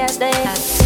Yes, they.